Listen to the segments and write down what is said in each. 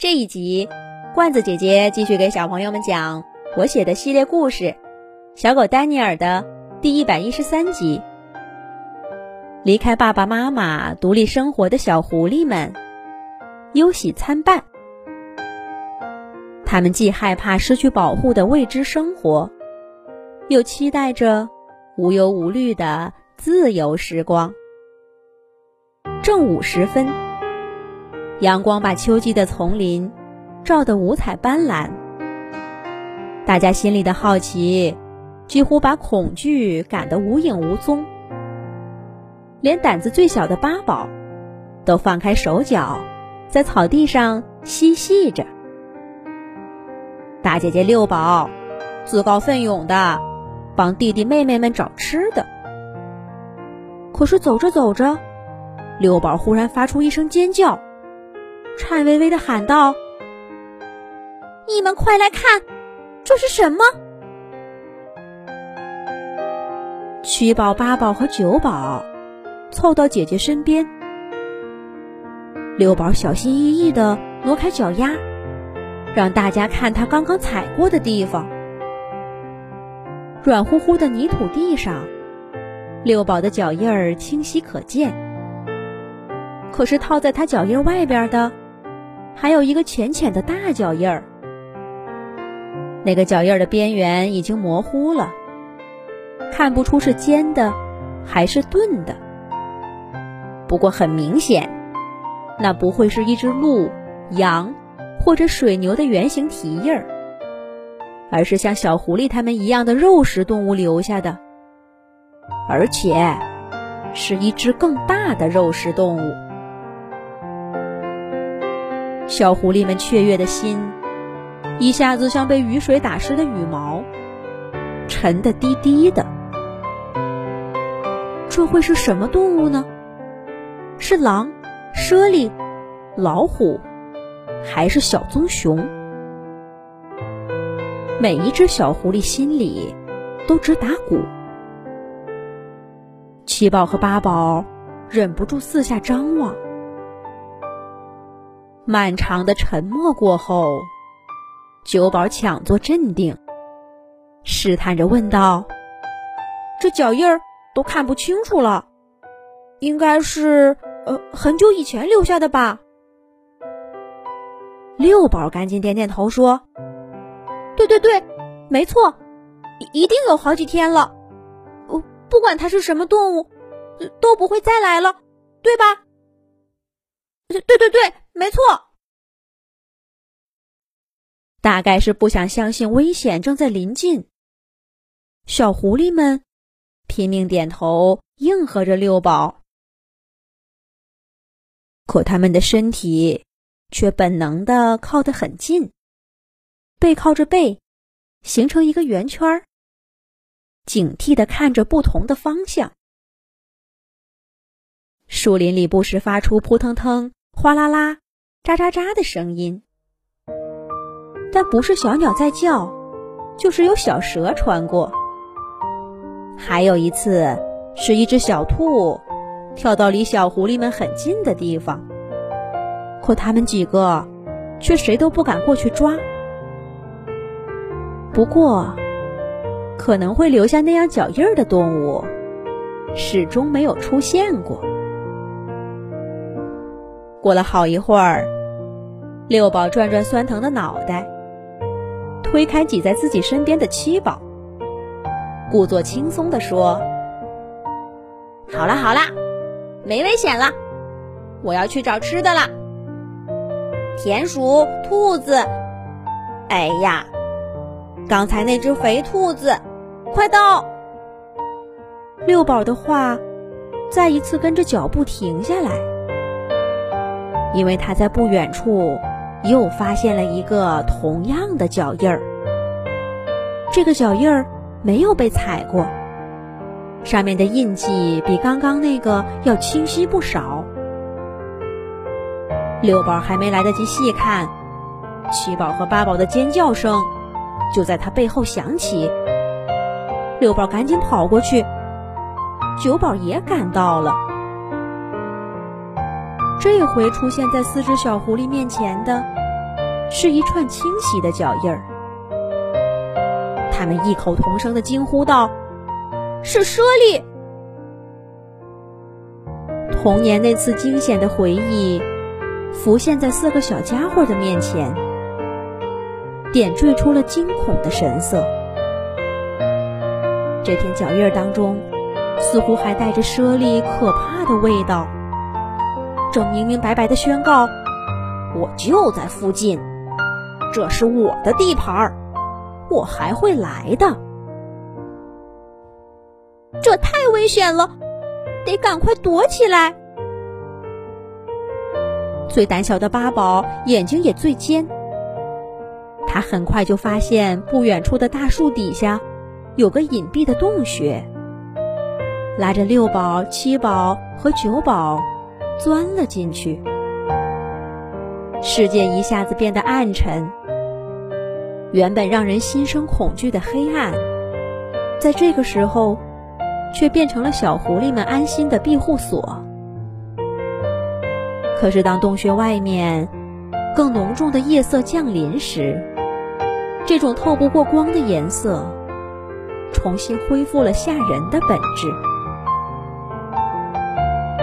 这一集，罐子姐姐继续给小朋友们讲我写的系列故事《小狗丹尼尔》的第一百一十三集。离开爸爸妈妈独立生活的小狐狸们，忧喜参半。他们既害怕失去保护的未知生活，又期待着无忧无虑的自由时光。正午时分。阳光把秋季的丛林照得五彩斑斓，大家心里的好奇几乎把恐惧赶得无影无踪。连胆子最小的八宝都放开手脚，在草地上嬉戏着。大姐姐六宝自告奋勇的帮弟弟妹妹们找吃的，可是走着走着，六宝忽然发出一声尖叫。颤巍巍的喊道：“你们快来看，这是什么？”七宝、八宝和九宝凑到姐姐身边，六宝小心翼翼的挪开脚丫，让大家看他刚刚踩过的地方。软乎乎的泥土地上，六宝的脚印儿清晰可见。可是套在他脚印外边的。还有一个浅浅的大脚印儿，那个脚印儿的边缘已经模糊了，看不出是尖的还是钝的。不过很明显，那不会是一只鹿、羊或者水牛的圆形蹄印儿，而是像小狐狸它们一样的肉食动物留下的，而且是一只更大的肉食动物。小狐狸们雀跃的心，一下子像被雨水打湿的羽毛，沉得低低的。这会是什么动物呢？是狼、猞猁、老虎，还是小棕熊？每一只小狐狸心里都直打鼓。七宝和八宝忍不住四下张望。漫长的沉默过后，九宝强作镇定，试探着问道：“这脚印儿都看不清楚了，应该是呃很久以前留下的吧？”六宝赶紧点点头说：“对对对，没错，一定有好几天了。呃，不管它是什么动物，都不会再来了，对吧？”对对对，没错。大概是不想相信危险正在临近，小狐狸们拼命点头应和着六宝。可他们的身体却本能的靠得很近，背靠着背，形成一个圆圈，警惕的看着不同的方向。树林里不时发出扑腾腾。哗啦啦，喳喳喳的声音，但不是小鸟在叫，就是有小蛇穿过。还有一次，是一只小兔跳到离小狐狸们很近的地方，可他们几个却谁都不敢过去抓。不过，可能会留下那样脚印儿的动物，始终没有出现过。过了好一会儿，六宝转转酸疼的脑袋，推开挤在自己身边的七宝，故作轻松地说：“好啦好啦，没危险了，我要去找吃的了。田鼠、兔子，哎呀，刚才那只肥兔子，快到！”六宝的话再一次跟着脚步停下来。因为他在不远处又发现了一个同样的脚印儿，这个脚印儿没有被踩过，上面的印记比刚刚那个要清晰不少。六宝还没来得及细看，七宝和八宝的尖叫声就在他背后响起。六宝赶紧跑过去，九宝也赶到了。这回出现在四只小狐狸面前的，是一串清晰的脚印儿。他们异口同声的惊呼道：“是猞猁！”童年那次惊险的回忆浮现在四个小家伙的面前，点缀出了惊恐的神色。这片脚印当中，似乎还带着猞猁可怕的味道，正明明白白的宣告：“我就在附近，这是我的地盘儿。”我还会来的，这太危险了，得赶快躲起来。最胆小的八宝眼睛也最尖，他很快就发现不远处的大树底下有个隐蔽的洞穴，拉着六宝、七宝和九宝钻了进去。世界一下子变得暗沉。原本让人心生恐惧的黑暗，在这个时候，却变成了小狐狸们安心的庇护所。可是，当洞穴外面更浓重的夜色降临时，这种透不过光的颜色，重新恢复了吓人的本质。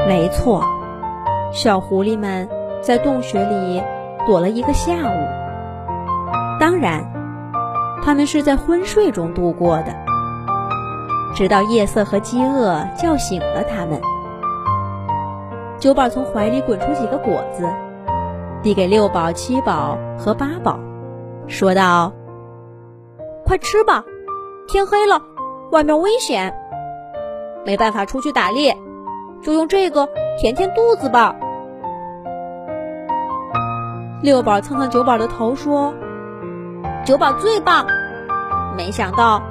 没错，小狐狸们在洞穴里躲了一个下午。当然。他们是在昏睡中度过的，直到夜色和饥饿叫醒了他们。九宝从怀里滚出几个果子，递给六宝、七宝和八宝，说道：“快吃吧，天黑了，外面危险，没办法出去打猎，就用这个填填肚子吧。”六宝蹭蹭九宝的头说。九宝最棒，没想到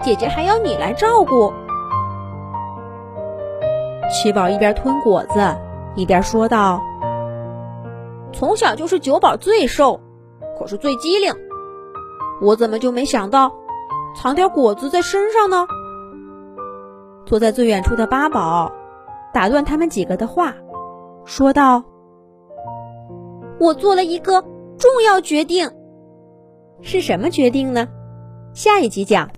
姐姐还要你来照顾。七宝一边吞果子，一边说道：“从小就是九宝最瘦，可是最机灵。我怎么就没想到藏点果子在身上呢？”坐在最远处的八宝打断他们几个的话，说道：“我做了一个重要决定。”是什么决定呢？下一集讲。